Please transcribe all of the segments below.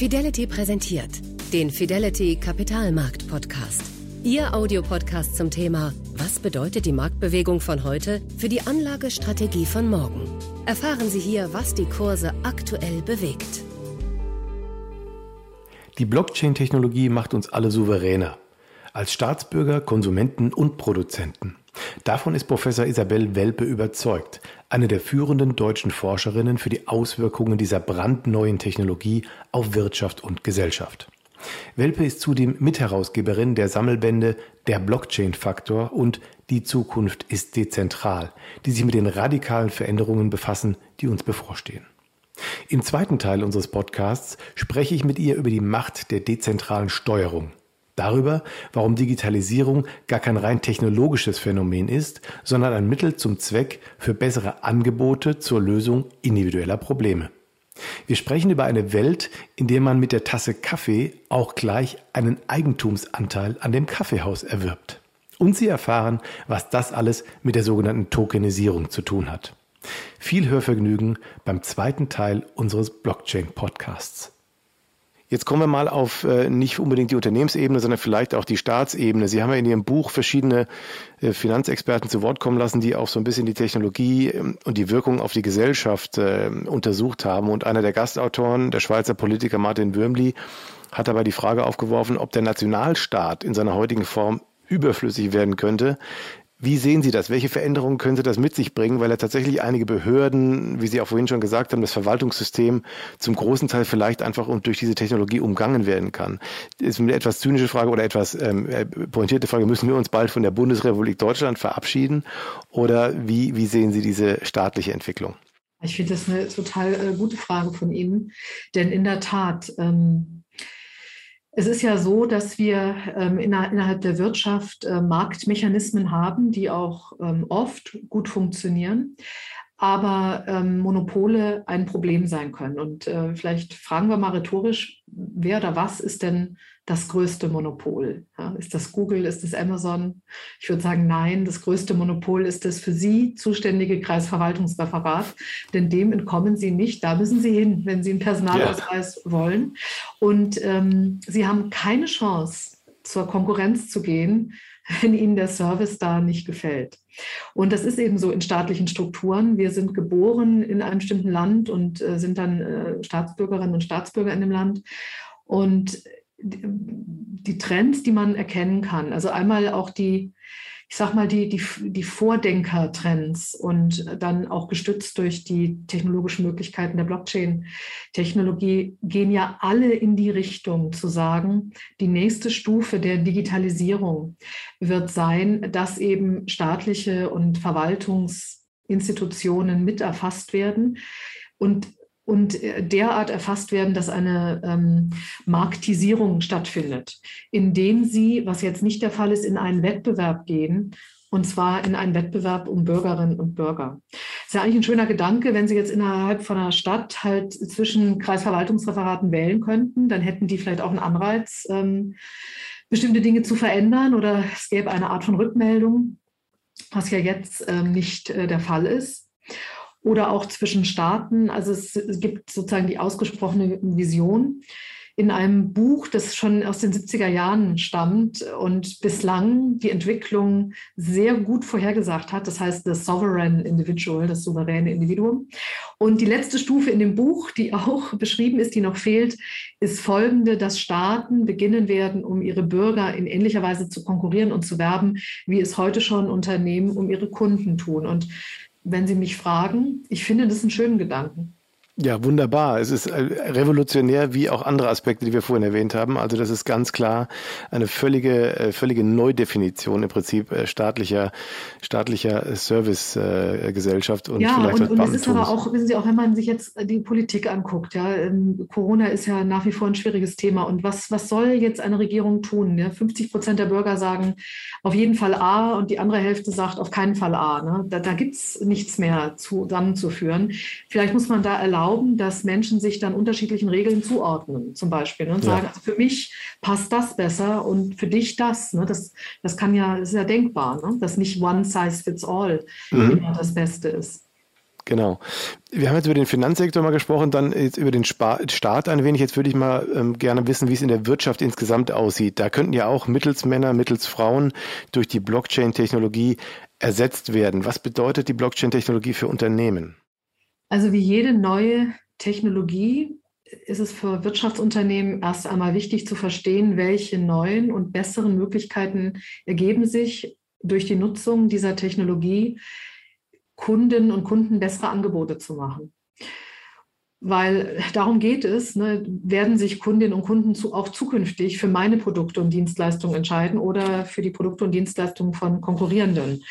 Fidelity präsentiert den Fidelity Kapitalmarkt Podcast. Ihr Audiopodcast zum Thema Was bedeutet die Marktbewegung von heute für die Anlagestrategie von morgen? Erfahren Sie hier, was die Kurse aktuell bewegt. Die Blockchain-Technologie macht uns alle souveräner. Als Staatsbürger, Konsumenten und Produzenten. Davon ist Professor Isabel Welpe überzeugt, eine der führenden deutschen Forscherinnen für die Auswirkungen dieser brandneuen Technologie auf Wirtschaft und Gesellschaft. Welpe ist zudem Mitherausgeberin der Sammelbände Der Blockchain-Faktor und Die Zukunft ist dezentral, die sich mit den radikalen Veränderungen befassen, die uns bevorstehen. Im zweiten Teil unseres Podcasts spreche ich mit ihr über die Macht der dezentralen Steuerung darüber, warum Digitalisierung gar kein rein technologisches Phänomen ist, sondern ein Mittel zum Zweck für bessere Angebote zur Lösung individueller Probleme. Wir sprechen über eine Welt, in der man mit der Tasse Kaffee auch gleich einen Eigentumsanteil an dem Kaffeehaus erwirbt. Und Sie erfahren, was das alles mit der sogenannten Tokenisierung zu tun hat. Viel Hörvergnügen beim zweiten Teil unseres Blockchain-Podcasts. Jetzt kommen wir mal auf äh, nicht unbedingt die Unternehmensebene, sondern vielleicht auch die Staatsebene. Sie haben ja in Ihrem Buch verschiedene äh, Finanzexperten zu Wort kommen lassen, die auch so ein bisschen die Technologie ähm, und die Wirkung auf die Gesellschaft äh, untersucht haben. Und einer der Gastautoren, der Schweizer Politiker Martin Würmli, hat dabei die Frage aufgeworfen, ob der Nationalstaat in seiner heutigen Form überflüssig werden könnte, wie sehen Sie das? Welche Veränderungen können Sie das mit sich bringen? Weil ja tatsächlich einige Behörden, wie Sie auch vorhin schon gesagt haben, das Verwaltungssystem zum großen Teil vielleicht einfach und durch diese Technologie umgangen werden kann. Ist eine etwas zynische Frage oder etwas ähm, äh, pointierte Frage. Müssen wir uns bald von der Bundesrepublik Deutschland verabschieden? Oder wie, wie sehen Sie diese staatliche Entwicklung? Ich finde das eine total äh, gute Frage von Ihnen. Denn in der Tat, ähm, es ist ja so, dass wir ähm, innerhalb der Wirtschaft äh, Marktmechanismen haben, die auch ähm, oft gut funktionieren, aber ähm, Monopole ein Problem sein können. Und äh, vielleicht fragen wir mal rhetorisch, wer oder was ist denn das größte Monopol? Ja, ist das Google, ist das Amazon? Ich würde sagen, nein, das größte Monopol ist das für Sie zuständige Kreisverwaltungsreferat, denn dem entkommen Sie nicht. Da müssen Sie hin, wenn Sie einen Personalausweis ja. wollen. Und ähm, Sie haben keine Chance, zur Konkurrenz zu gehen, wenn Ihnen der Service da nicht gefällt. Und das ist eben so in staatlichen Strukturen. Wir sind geboren in einem bestimmten Land und äh, sind dann äh, Staatsbürgerinnen und Staatsbürger in dem Land. Und die Trends, die man erkennen kann. Also einmal auch die, ich sag mal, die, die, die Vordenker-Trends und dann auch gestützt durch die technologischen Möglichkeiten der Blockchain-Technologie gehen ja alle in die Richtung zu sagen, die nächste Stufe der Digitalisierung wird sein, dass eben staatliche und Verwaltungsinstitutionen mit erfasst werden. Und und äh, derart erfasst werden, dass eine ähm, Marktisierung stattfindet, indem sie, was jetzt nicht der Fall ist, in einen Wettbewerb gehen, und zwar in einen Wettbewerb um Bürgerinnen und Bürger. Ist ja eigentlich ein schöner Gedanke, wenn Sie jetzt innerhalb von einer Stadt halt zwischen Kreisverwaltungsreferaten wählen könnten, dann hätten die vielleicht auch einen Anreiz, ähm, bestimmte Dinge zu verändern oder es gäbe eine Art von Rückmeldung, was ja jetzt ähm, nicht äh, der Fall ist oder auch zwischen Staaten. Also es, gibt sozusagen die ausgesprochene Vision in einem Buch, das schon aus den 70er Jahren stammt und bislang die Entwicklung sehr gut vorhergesagt hat. Das heißt, The Sovereign Individual, das souveräne Individuum. Und die letzte Stufe in dem Buch, die auch beschrieben ist, die noch fehlt, ist folgende, dass Staaten beginnen werden, um ihre Bürger in ähnlicher Weise zu konkurrieren und zu werben, wie es heute schon Unternehmen um ihre Kunden tun. Und wenn Sie mich fragen, ich finde das einen schönen Gedanken. Ja, wunderbar. Es ist äh, revolutionär wie auch andere Aspekte, die wir vorhin erwähnt haben. Also das ist ganz klar eine völlige, äh, völlige Neudefinition im Prinzip äh, staatlicher, staatlicher Servicegesellschaft und ja, vielleicht und, und es ist aber auch, wissen Sie, auch wenn man sich jetzt die Politik anguckt, ja, ähm, Corona ist ja nach wie vor ein schwieriges Thema. Und was, was soll jetzt eine Regierung tun? Ja? 50 Prozent der Bürger sagen auf jeden Fall A und die andere Hälfte sagt auf keinen Fall A. Ne? Da, da gibt es nichts mehr zusammenzuführen. Vielleicht muss man da erlauben, erlauben, dass Menschen sich dann unterschiedlichen Regeln zuordnen, zum Beispiel, ne, und ja. sagen, also für mich passt das besser und für dich das. Ne, das, das kann ja, das ist ja denkbar, ne, dass nicht one size fits all mhm. immer das Beste ist. Genau. Wir haben jetzt über den Finanzsektor mal gesprochen, dann jetzt über den Staat ein wenig. Jetzt würde ich mal ähm, gerne wissen, wie es in der Wirtschaft insgesamt aussieht. Da könnten ja auch mittels Männer, mittels Frauen durch die Blockchain-Technologie ersetzt werden. Was bedeutet die Blockchain-Technologie für Unternehmen? Also wie jede neue Technologie ist es für Wirtschaftsunternehmen erst einmal wichtig zu verstehen, welche neuen und besseren Möglichkeiten ergeben sich durch die Nutzung dieser Technologie Kunden und Kunden bessere Angebote zu machen. Weil darum geht es, ne, werden sich Kundinnen und Kunden zu, auch zukünftig für meine Produkte und Dienstleistungen entscheiden oder für die Produkte und Dienstleistungen von konkurrierenden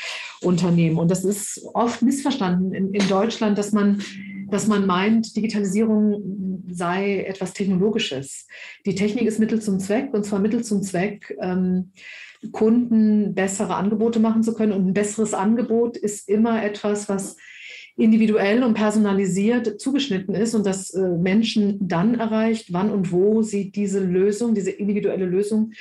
Unternehmen. Und das ist oft missverstanden in, in Deutschland, dass man, dass man meint, Digitalisierung sei etwas Technologisches. Die Technik ist Mittel zum Zweck und zwar Mittel zum Zweck, ähm, Kunden bessere Angebote machen zu können. Und ein besseres Angebot ist immer etwas, was individuell und personalisiert zugeschnitten ist und das äh, Menschen dann erreicht, wann und wo sie diese Lösung, diese individuelle Lösung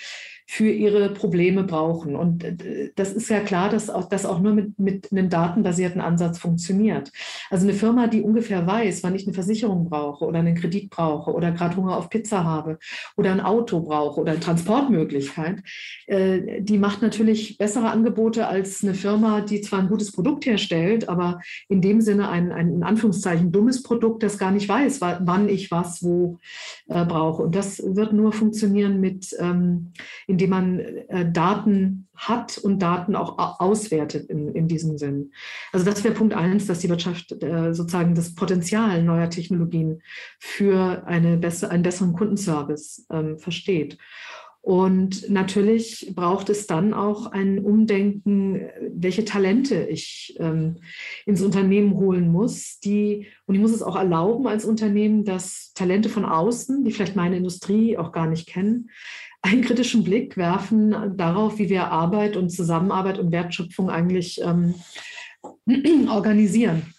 für ihre Probleme brauchen. Und äh, das ist ja klar, dass auch, das auch nur mit, mit einem datenbasierten Ansatz funktioniert. Also eine Firma, die ungefähr weiß, wann ich eine Versicherung brauche oder einen Kredit brauche oder gerade Hunger auf Pizza habe oder ein Auto brauche oder eine Transportmöglichkeit, äh, die macht natürlich bessere Angebote als eine Firma, die zwar ein gutes Produkt herstellt, aber in dem Sinne ein, ein in Anführungszeichen dummes Produkt, das gar nicht weiß, wann ich was wo äh, brauche. Und das wird nur funktionieren mit ähm, indem man äh, Daten hat und Daten auch auswertet in, in diesem Sinn. Also das wäre Punkt eins, dass die Wirtschaft äh, sozusagen das Potenzial neuer Technologien für eine bessere, einen besseren Kundenservice ähm, versteht. Und natürlich braucht es dann auch ein Umdenken, welche Talente ich ähm, ins Unternehmen holen muss. Die, und ich muss es auch erlauben als Unternehmen, dass Talente von außen, die vielleicht meine Industrie auch gar nicht kennen, einen kritischen Blick werfen darauf, wie wir Arbeit und Zusammenarbeit und Wertschöpfung eigentlich ähm, organisieren.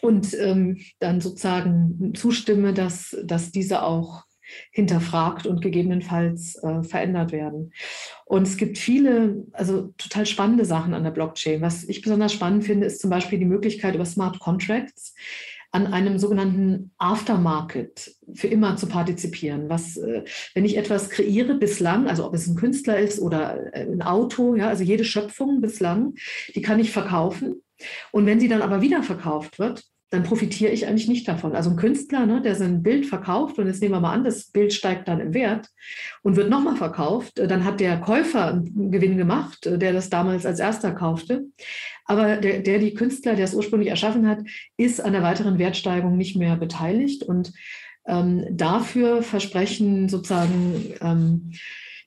Und ähm, dann sozusagen zustimme, dass, dass diese auch hinterfragt und gegebenenfalls äh, verändert werden. Und es gibt viele, also total spannende Sachen an der Blockchain. Was ich besonders spannend finde, ist zum Beispiel die Möglichkeit über Smart Contracts an einem sogenannten Aftermarket für immer zu partizipieren. Was, äh, wenn ich etwas kreiere bislang, also ob es ein Künstler ist oder äh, ein Auto, ja, also jede Schöpfung bislang, die kann ich verkaufen. Und wenn sie dann aber wieder verkauft wird, dann profitiere ich eigentlich nicht davon. Also ein Künstler, ne, der sein Bild verkauft und jetzt nehmen wir mal an, das Bild steigt dann im Wert und wird nochmal verkauft, äh, dann hat der Käufer einen Gewinn gemacht, der das damals als erster kaufte. Aber der, der die Künstler, der es ursprünglich erschaffen hat, ist an der weiteren Wertsteigerung nicht mehr beteiligt und ähm, dafür versprechen sozusagen ähm,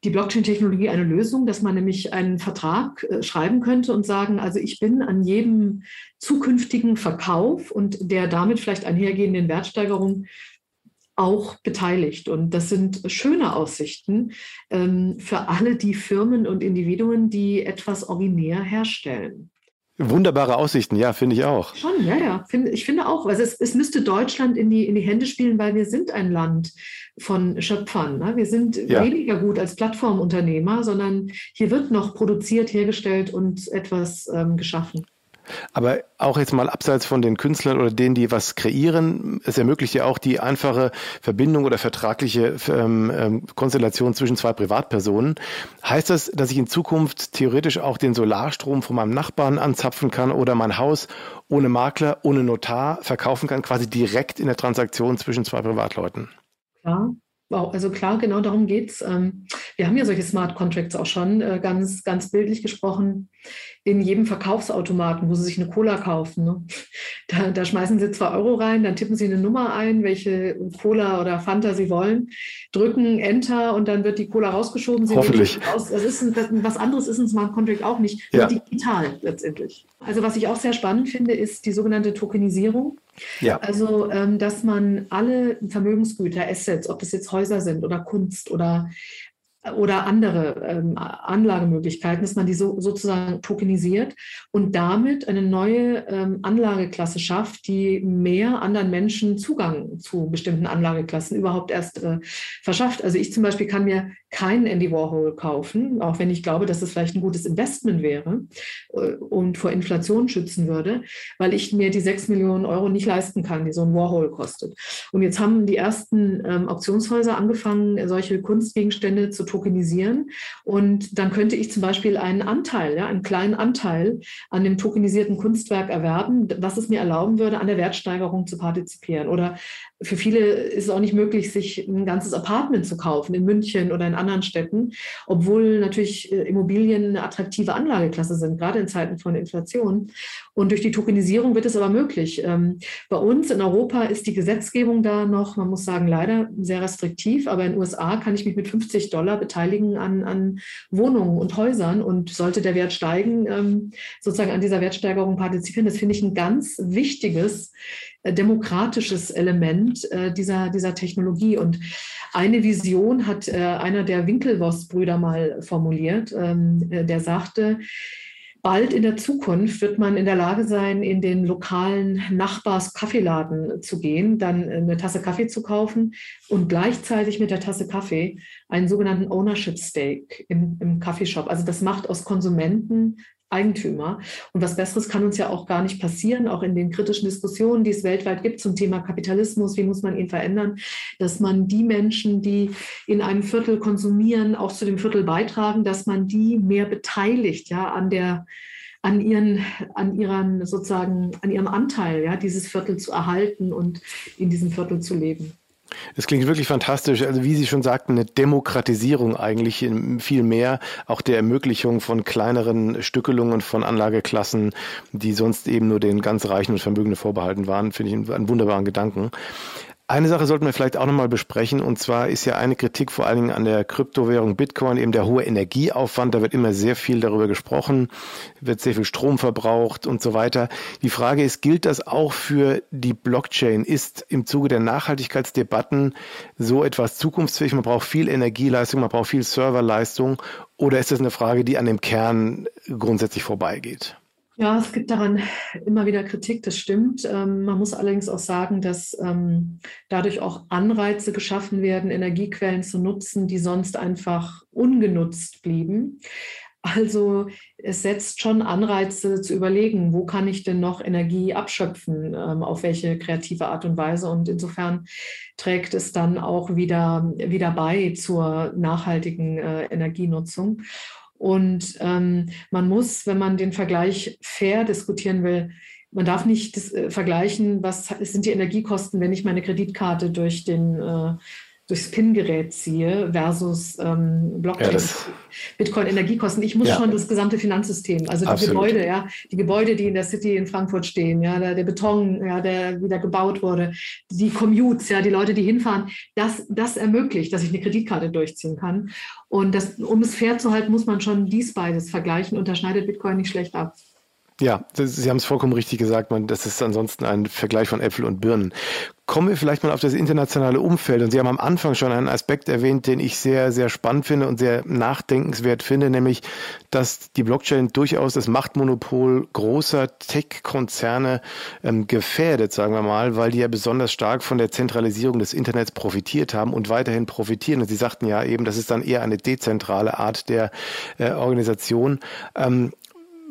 die Blockchain-Technologie eine Lösung, dass man nämlich einen Vertrag äh, schreiben könnte und sagen, also ich bin an jedem zukünftigen Verkauf und der damit vielleicht einhergehenden Wertsteigerung auch beteiligt. Und das sind schöne Aussichten ähm, für alle die Firmen und Individuen, die etwas originär herstellen. Wunderbare Aussichten, ja, finde ich auch. Schon, ja, ja. Find, ich finde auch. Also es, es müsste Deutschland in die, in die Hände spielen, weil wir sind ein Land von Schöpfern. Ne? Wir sind ja. weniger gut als Plattformunternehmer, sondern hier wird noch produziert, hergestellt und etwas ähm, geschaffen. Aber auch jetzt mal abseits von den Künstlern oder denen, die was kreieren, es ermöglicht ja auch die einfache Verbindung oder vertragliche ähm, ähm, Konstellation zwischen zwei Privatpersonen. Heißt das, dass ich in Zukunft theoretisch auch den Solarstrom von meinem Nachbarn anzapfen kann oder mein Haus ohne Makler, ohne Notar verkaufen kann, quasi direkt in der Transaktion zwischen zwei Privatleuten? Ja, Wow, also klar, genau darum geht es. Ähm, wir haben ja solche Smart Contracts auch schon, äh, ganz, ganz bildlich gesprochen in jedem Verkaufsautomaten, wo Sie sich eine Cola kaufen. Ne? Da, da, schmeißen Sie zwei Euro rein, dann tippen Sie eine Nummer ein, welche Cola oder Fanta Sie wollen, drücken Enter und dann wird die Cola rausgeschoben. Sie Hoffentlich. Das ist das, was anderes ist ein Smart Contract auch nicht, ja. digital letztendlich. Also was ich auch sehr spannend finde, ist die sogenannte Tokenisierung. Ja. Also, ähm, dass man alle Vermögensgüter, Assets, ob es jetzt Häuser sind oder Kunst oder oder andere ähm, Anlagemöglichkeiten, dass man die so, sozusagen tokenisiert und damit eine neue ähm, Anlageklasse schafft, die mehr anderen Menschen Zugang zu bestimmten Anlageklassen überhaupt erst äh, verschafft. Also ich zum Beispiel kann mir keinen Andy Warhol kaufen, auch wenn ich glaube, dass es vielleicht ein gutes Investment wäre äh, und vor Inflation schützen würde, weil ich mir die sechs Millionen Euro nicht leisten kann, die so ein Warhol kostet. Und jetzt haben die ersten ähm, Auktionshäuser angefangen, solche Kunstgegenstände zu tokenisieren. Und dann könnte ich zum Beispiel einen Anteil, ja, einen kleinen Anteil an dem tokenisierten Kunstwerk erwerben, was es mir erlauben würde, an der Wertsteigerung zu partizipieren. Oder für viele ist es auch nicht möglich, sich ein ganzes Apartment zu kaufen in München oder in anderen Städten, obwohl natürlich äh, Immobilien eine attraktive Anlageklasse sind, gerade in Zeiten von Inflation. Und durch die Tokenisierung wird es aber möglich. Ähm, bei uns in Europa ist die Gesetzgebung da noch, man muss sagen, leider sehr restriktiv, aber in den USA kann ich mich mit 50 Dollar beteiligen an, an Wohnungen und Häusern und sollte der Wert steigen, ähm, sozusagen an dieser Wertsteigerung partizipieren. Das finde ich ein ganz wichtiges demokratisches Element äh, dieser, dieser Technologie. Und eine Vision hat äh, einer der Winkelwoss-Brüder mal formuliert, ähm, der sagte, bald in der Zukunft wird man in der Lage sein, in den lokalen Nachbars-Kaffeeladen zu gehen, dann eine Tasse Kaffee zu kaufen und gleichzeitig mit der Tasse Kaffee einen sogenannten Ownership Stake im, im Kaffeeshop. Also das macht aus Konsumenten Eigentümer. Und was Besseres kann uns ja auch gar nicht passieren, auch in den kritischen Diskussionen, die es weltweit gibt zum Thema Kapitalismus, wie muss man ihn verändern, dass man die Menschen, die in einem Viertel konsumieren, auch zu dem Viertel beitragen, dass man die mehr beteiligt, ja, an der an ihren, an ihren sozusagen, an ihrem Anteil, ja, dieses Viertel zu erhalten und in diesem Viertel zu leben. Es klingt wirklich fantastisch. Also wie Sie schon sagten, eine Demokratisierung eigentlich viel mehr, auch der Ermöglichung von kleineren Stückelungen von Anlageklassen, die sonst eben nur den ganz Reichen und Vermögenden vorbehalten waren, finde ich einen wunderbaren Gedanken. Eine Sache sollten wir vielleicht auch nochmal besprechen, und zwar ist ja eine Kritik vor allen Dingen an der Kryptowährung Bitcoin eben der hohe Energieaufwand. Da wird immer sehr viel darüber gesprochen, wird sehr viel Strom verbraucht und so weiter. Die Frage ist, gilt das auch für die Blockchain? Ist im Zuge der Nachhaltigkeitsdebatten so etwas zukunftsfähig? Man braucht viel Energieleistung, man braucht viel Serverleistung, oder ist das eine Frage, die an dem Kern grundsätzlich vorbeigeht? Ja, es gibt daran immer wieder Kritik, das stimmt. Ähm, man muss allerdings auch sagen, dass ähm, dadurch auch Anreize geschaffen werden, Energiequellen zu nutzen, die sonst einfach ungenutzt blieben. Also es setzt schon Anreize zu überlegen, wo kann ich denn noch Energie abschöpfen, ähm, auf welche kreative Art und Weise. Und insofern trägt es dann auch wieder, wieder bei zur nachhaltigen äh, Energienutzung. Und ähm, man muss, wenn man den Vergleich fair diskutieren will, man darf nicht das, äh, vergleichen, was sind die Energiekosten, wenn ich meine Kreditkarte durch den äh, durchs PIN-Gerät ziehe versus ähm, Blockchain, ja, Bitcoin-Energiekosten. Ich muss ja. schon das gesamte Finanzsystem, also die Absolut. Gebäude, ja, die Gebäude, die in der City in Frankfurt stehen, ja, der, der Beton, ja, der wieder gebaut wurde, die Commutes, ja, die Leute, die hinfahren, das, das ermöglicht, dass ich eine Kreditkarte durchziehen kann. Und das, um es fair zu halten, muss man schon dies beides vergleichen und da schneidet Bitcoin nicht schlecht ab. Ja, das, Sie haben es vollkommen richtig gesagt. Man, das ist ansonsten ein Vergleich von Äpfel und Birnen. Kommen wir vielleicht mal auf das internationale Umfeld. Und Sie haben am Anfang schon einen Aspekt erwähnt, den ich sehr, sehr spannend finde und sehr nachdenkenswert finde, nämlich, dass die Blockchain durchaus das Machtmonopol großer Tech-Konzerne ähm, gefährdet, sagen wir mal, weil die ja besonders stark von der Zentralisierung des Internets profitiert haben und weiterhin profitieren. Und Sie sagten ja eben, das ist dann eher eine dezentrale Art der äh, Organisation. Ähm,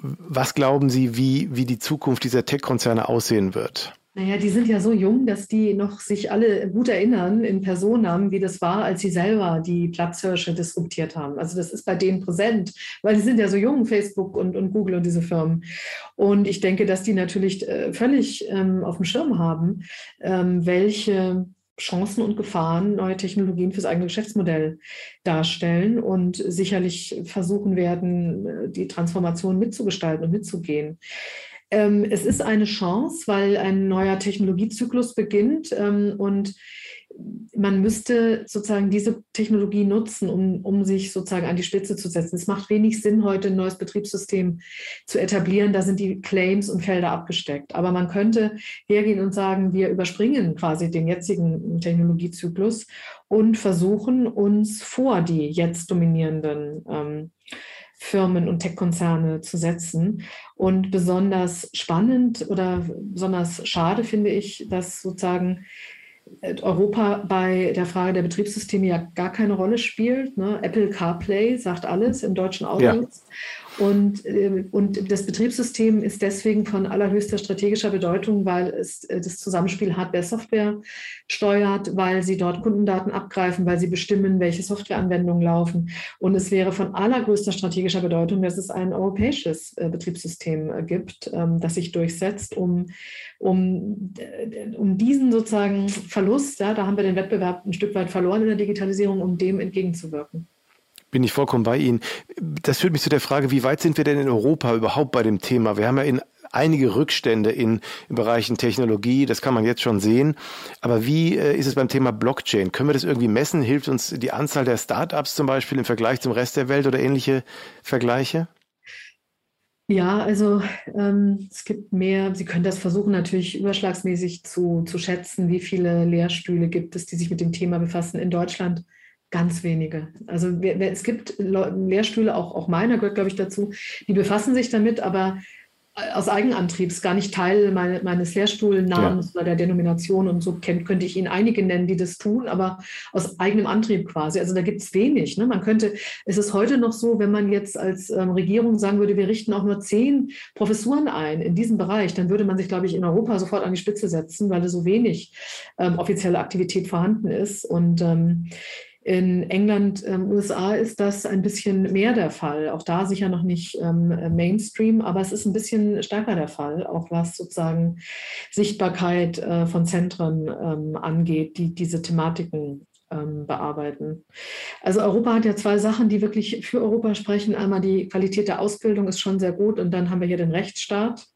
was glauben Sie, wie, wie die Zukunft dieser Tech-Konzerne aussehen wird? Naja, die sind ja so jung, dass die noch sich alle gut erinnern in Personen, wie das war, als sie selber die Platzhirsche disruptiert haben. Also das ist bei denen präsent, weil die sind ja so jung, Facebook und, und Google und diese Firmen. Und ich denke, dass die natürlich äh, völlig ähm, auf dem Schirm haben, ähm, welche Chancen und Gefahren neue Technologien fürs eigene Geschäftsmodell darstellen und sicherlich versuchen werden, die Transformation mitzugestalten und mitzugehen. Ähm, es ist eine Chance, weil ein neuer Technologiezyklus beginnt ähm, und man müsste sozusagen diese Technologie nutzen, um, um sich sozusagen an die Spitze zu setzen. Es macht wenig Sinn, heute ein neues Betriebssystem zu etablieren. Da sind die Claims und Felder abgesteckt. Aber man könnte hergehen und sagen, wir überspringen quasi den jetzigen Technologiezyklus und versuchen uns vor die jetzt dominierenden ähm, Firmen und Tech-Konzerne zu setzen. Und besonders spannend oder besonders schade finde ich, dass sozusagen Europa bei der Frage der Betriebssysteme ja gar keine Rolle spielt. Ne? Apple CarPlay sagt alles im deutschen Auto. Ja. Und, äh, und das Betriebssystem ist deswegen von allerhöchster strategischer Bedeutung, weil es äh, das Zusammenspiel Hardware-Software steuert, weil sie dort Kundendaten abgreifen, weil sie bestimmen, welche Softwareanwendungen laufen. Und es wäre von allergrößter strategischer Bedeutung, dass es ein europäisches äh, Betriebssystem gibt, ähm, das sich durchsetzt, um, um, um diesen sozusagen Verlust, ja, da haben wir den Wettbewerb ein Stück weit verloren in der Digitalisierung, um dem entgegenzuwirken bin ich vollkommen bei Ihnen. Das führt mich zu der Frage, wie weit sind wir denn in Europa überhaupt bei dem Thema? Wir haben ja in einige Rückstände in, in Bereichen Technologie, das kann man jetzt schon sehen. Aber wie äh, ist es beim Thema Blockchain? Können wir das irgendwie messen? Hilft uns die Anzahl der Startups zum Beispiel im Vergleich zum Rest der Welt oder ähnliche Vergleiche? Ja, also ähm, es gibt mehr, Sie können das versuchen natürlich überschlagsmäßig zu, zu schätzen, wie viele Lehrstühle gibt es, die sich mit dem Thema befassen. In Deutschland Ganz wenige. Also es gibt Lehrstühle, auch, auch meiner gehört, glaube ich, dazu, die befassen sich damit, aber aus Eigenantrieb, ist gar nicht Teil meine, meines Lehrstuhlnamens ja. oder der Denomination und so kennt, könnte ich Ihnen einige nennen, die das tun, aber aus eigenem Antrieb quasi. Also da gibt es wenig. Ne? Man könnte, es ist heute noch so, wenn man jetzt als ähm, Regierung sagen würde, wir richten auch nur zehn Professuren ein in diesem Bereich, dann würde man sich, glaube ich, in Europa sofort an die Spitze setzen, weil da so wenig ähm, offizielle Aktivität vorhanden ist. Und ähm, in England, ähm, USA ist das ein bisschen mehr der Fall. Auch da sicher noch nicht ähm, Mainstream, aber es ist ein bisschen stärker der Fall, auch was sozusagen Sichtbarkeit äh, von Zentren ähm, angeht, die diese Thematiken ähm, bearbeiten. Also Europa hat ja zwei Sachen, die wirklich für Europa sprechen. Einmal die Qualität der Ausbildung ist schon sehr gut und dann haben wir hier den Rechtsstaat.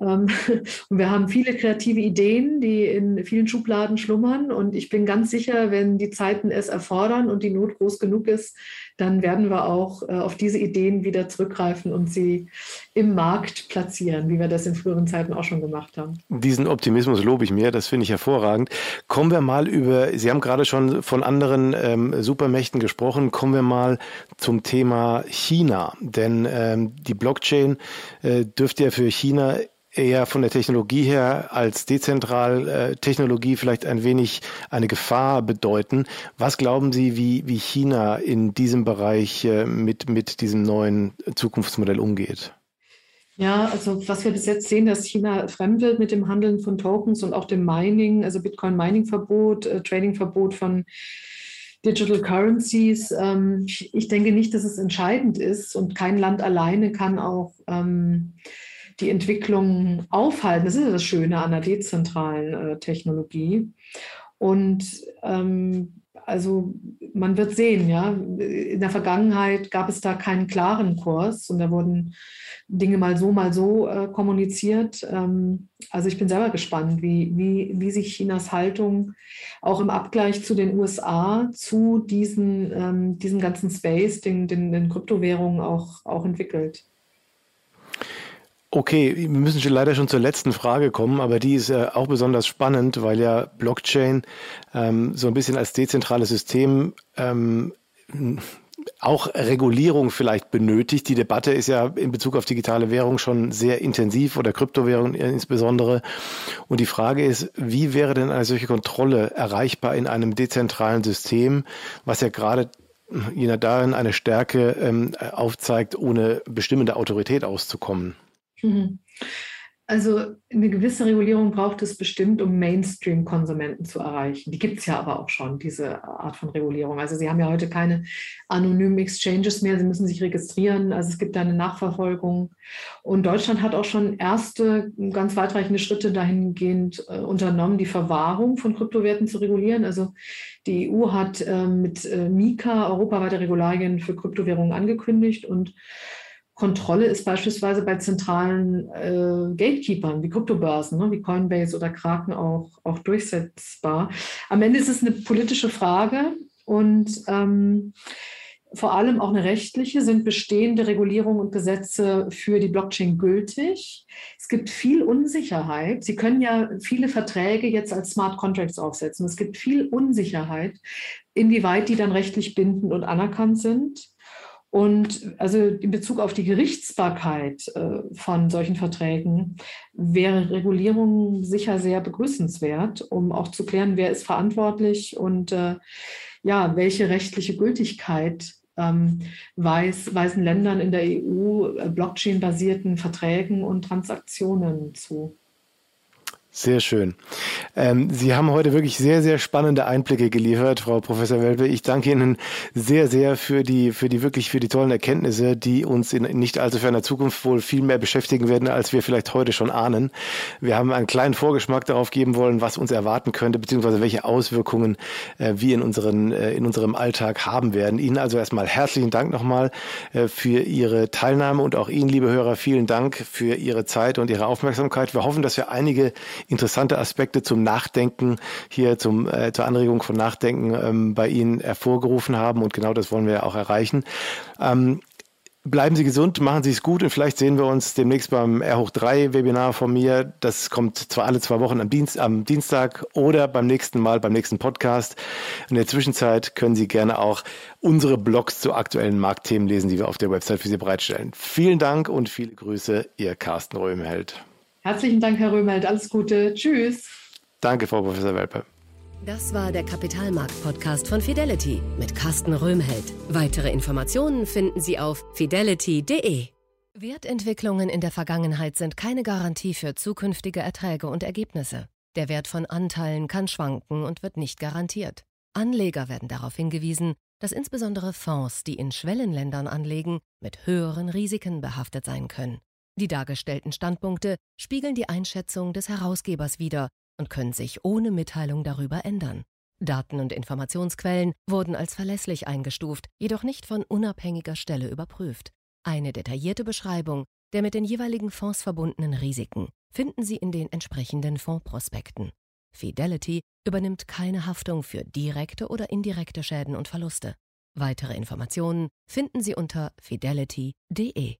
Ähm, und wir haben viele kreative Ideen, die in vielen Schubladen schlummern. Und ich bin ganz sicher, wenn die Zeiten es erfordern und die Not groß genug ist, dann werden wir auch äh, auf diese Ideen wieder zurückgreifen und sie im Markt platzieren, wie wir das in früheren Zeiten auch schon gemacht haben. Diesen Optimismus lobe ich mir, das finde ich hervorragend. Kommen wir mal über, Sie haben gerade schon von anderen ähm, Supermächten gesprochen, kommen wir mal zum Thema China. Denn ähm, die Blockchain äh, dürfte ja für China eher von der Technologie her als Dezentral-Technologie äh, vielleicht ein wenig eine Gefahr bedeuten. Was glauben Sie, wie, wie China in diesem Bereich äh, mit, mit diesem neuen Zukunftsmodell umgeht? Ja, also was wir bis jetzt sehen, dass China fremdelt mit dem Handeln von Tokens und auch dem Mining, also Bitcoin-Mining-Verbot, äh, Trading-Verbot von Digital Currencies. Ähm, ich denke nicht, dass es entscheidend ist und kein Land alleine kann auch ähm, die Entwicklung aufhalten. Das ist das Schöne an der dezentralen äh, Technologie. Und ähm, also man wird sehen, ja, in der Vergangenheit gab es da keinen klaren Kurs und da wurden Dinge mal so, mal so äh, kommuniziert. Ähm, also ich bin selber gespannt, wie, wie, wie sich Chinas Haltung auch im Abgleich zu den USA zu diesen, ähm, diesem ganzen Space, den, den, den Kryptowährungen auch, auch entwickelt. Okay, wir müssen schon leider schon zur letzten Frage kommen, aber die ist äh, auch besonders spannend, weil ja Blockchain ähm, so ein bisschen als dezentrales System ähm, auch Regulierung vielleicht benötigt. Die Debatte ist ja in Bezug auf digitale Währung schon sehr intensiv oder Kryptowährung insbesondere. Und die Frage ist, wie wäre denn eine solche Kontrolle erreichbar in einem dezentralen System, was ja gerade jener darin eine Stärke ähm, aufzeigt, ohne bestimmende Autorität auszukommen? Mhm. Also eine gewisse Regulierung braucht es bestimmt, um Mainstream-Konsumenten zu erreichen. Die gibt es ja aber auch schon, diese Art von Regulierung. Also Sie haben ja heute keine anonymen Exchanges mehr, Sie müssen sich registrieren. Also es gibt da eine Nachverfolgung. Und Deutschland hat auch schon erste ganz weitreichende Schritte dahingehend äh, unternommen, die Verwahrung von Kryptowerten zu regulieren. Also die EU hat äh, mit äh, Mika europaweite Regularien für Kryptowährungen angekündigt und Kontrolle ist beispielsweise bei zentralen äh, Gatekeepern wie Kryptobörsen, ne, wie Coinbase oder Kraken auch, auch durchsetzbar. Am Ende ist es eine politische Frage und ähm, vor allem auch eine rechtliche, sind bestehende Regulierungen und Gesetze für die Blockchain gültig. Es gibt viel Unsicherheit. Sie können ja viele Verträge jetzt als Smart Contracts aufsetzen. Es gibt viel Unsicherheit, inwieweit die dann rechtlich bindend und anerkannt sind. Und also in Bezug auf die Gerichtsbarkeit äh, von solchen Verträgen wäre Regulierung sicher sehr begrüßenswert, um auch zu klären, wer ist verantwortlich und äh, ja, welche rechtliche Gültigkeit ähm, weiß, weisen Ländern in der EU äh, Blockchain-basierten Verträgen und Transaktionen zu. Sehr schön. Ähm, Sie haben heute wirklich sehr, sehr spannende Einblicke geliefert, Frau Professor Welpe. Ich danke Ihnen sehr, sehr für die, für die wirklich für die tollen Erkenntnisse, die uns in nicht allzu ferner Zukunft wohl viel mehr beschäftigen werden, als wir vielleicht heute schon ahnen. Wir haben einen kleinen Vorgeschmack darauf geben wollen, was uns erwarten könnte, beziehungsweise welche Auswirkungen äh, wir in unseren, äh, in unserem Alltag haben werden. Ihnen also erstmal herzlichen Dank nochmal äh, für Ihre Teilnahme und auch Ihnen, liebe Hörer, vielen Dank für Ihre Zeit und Ihre Aufmerksamkeit. Wir hoffen, dass wir einige interessante Aspekte zum Nachdenken hier zum, äh, zur Anregung von Nachdenken ähm, bei Ihnen hervorgerufen haben und genau das wollen wir auch erreichen. Ähm, Bleiben Sie gesund, machen Sie es gut und vielleicht sehen wir uns demnächst beim R hoch 3 Webinar von mir. Das kommt zwar alle zwei Wochen am, Dienst, am Dienstag oder beim nächsten Mal, beim nächsten Podcast. In der Zwischenzeit können Sie gerne auch unsere Blogs zu aktuellen Marktthemen lesen, die wir auf der Website für Sie bereitstellen. Vielen Dank und viele Grüße, Ihr Carsten Röhmheld. Herzlichen Dank, Herr Röhmelt. Alles Gute. Tschüss. Danke, Frau Professor Welpe. Das war der Kapitalmarkt-Podcast von Fidelity mit Carsten Röhmheld. Weitere Informationen finden Sie auf fidelity.de. Wertentwicklungen in der Vergangenheit sind keine Garantie für zukünftige Erträge und Ergebnisse. Der Wert von Anteilen kann schwanken und wird nicht garantiert. Anleger werden darauf hingewiesen, dass insbesondere Fonds, die in Schwellenländern anlegen, mit höheren Risiken behaftet sein können. Die dargestellten Standpunkte spiegeln die Einschätzung des Herausgebers wider und können sich ohne Mitteilung darüber ändern. Daten und Informationsquellen wurden als verlässlich eingestuft, jedoch nicht von unabhängiger Stelle überprüft. Eine detaillierte Beschreibung der mit den jeweiligen Fonds verbundenen Risiken finden Sie in den entsprechenden Fondsprospekten. Fidelity übernimmt keine Haftung für direkte oder indirekte Schäden und Verluste. Weitere Informationen finden Sie unter fidelity.de.